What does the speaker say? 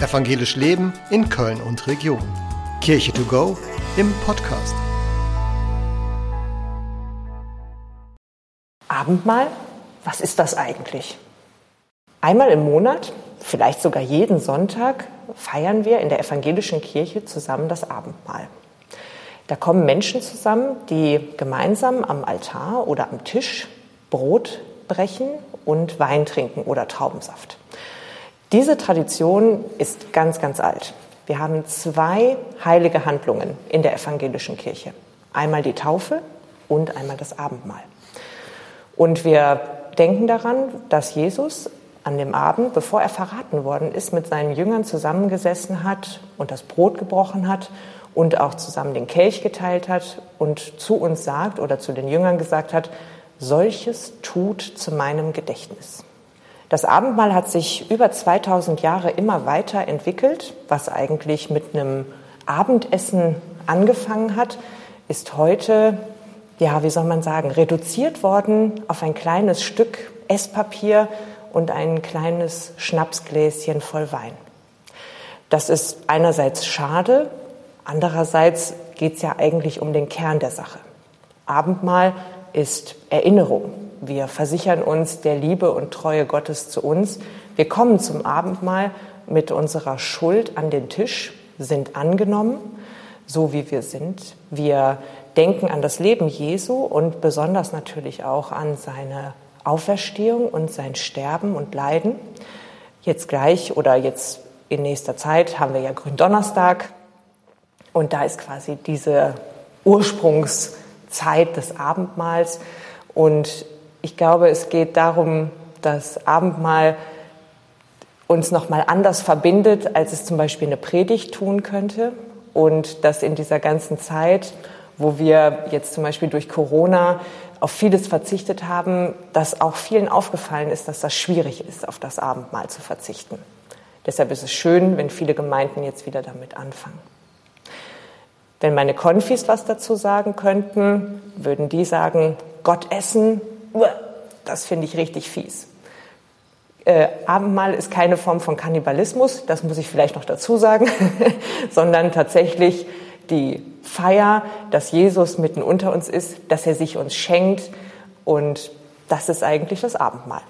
Evangelisch Leben in Köln und Region. Kirche to go im Podcast. Abendmahl, was ist das eigentlich? Einmal im Monat, vielleicht sogar jeden Sonntag, feiern wir in der evangelischen Kirche zusammen das Abendmahl. Da kommen Menschen zusammen, die gemeinsam am Altar oder am Tisch Brot brechen und Wein trinken oder Traubensaft. Diese Tradition ist ganz, ganz alt. Wir haben zwei heilige Handlungen in der evangelischen Kirche. Einmal die Taufe und einmal das Abendmahl. Und wir denken daran, dass Jesus an dem Abend, bevor er verraten worden ist, mit seinen Jüngern zusammengesessen hat und das Brot gebrochen hat und auch zusammen den Kelch geteilt hat und zu uns sagt oder zu den Jüngern gesagt hat, solches tut zu meinem Gedächtnis. Das Abendmahl hat sich über 2000 Jahre immer weiter entwickelt, was eigentlich mit einem Abendessen angefangen hat, ist heute, ja, wie soll man sagen, reduziert worden auf ein kleines Stück Esspapier und ein kleines Schnapsgläschen voll Wein. Das ist einerseits schade, andererseits geht es ja eigentlich um den Kern der Sache. Abendmahl ist Erinnerung. Wir versichern uns der Liebe und Treue Gottes zu uns. Wir kommen zum Abendmahl mit unserer Schuld an den Tisch, sind angenommen, so wie wir sind. Wir denken an das Leben Jesu und besonders natürlich auch an seine Auferstehung und sein Sterben und Leiden. Jetzt gleich oder jetzt in nächster Zeit haben wir ja Gründonnerstag und da ist quasi diese Ursprungszeit des Abendmahls und ich glaube, es geht darum, dass Abendmahl uns nochmal anders verbindet, als es zum Beispiel eine Predigt tun könnte. Und dass in dieser ganzen Zeit, wo wir jetzt zum Beispiel durch Corona auf vieles verzichtet haben, dass auch vielen aufgefallen ist, dass das schwierig ist, auf das Abendmahl zu verzichten. Deshalb ist es schön, wenn viele Gemeinden jetzt wieder damit anfangen. Wenn meine Konfis was dazu sagen könnten, würden die sagen, Gott essen das finde ich richtig fies. Äh, Abendmahl ist keine Form von Kannibalismus, das muss ich vielleicht noch dazu sagen, sondern tatsächlich die Feier, dass Jesus mitten unter uns ist, dass er sich uns schenkt und das ist eigentlich das Abendmahl.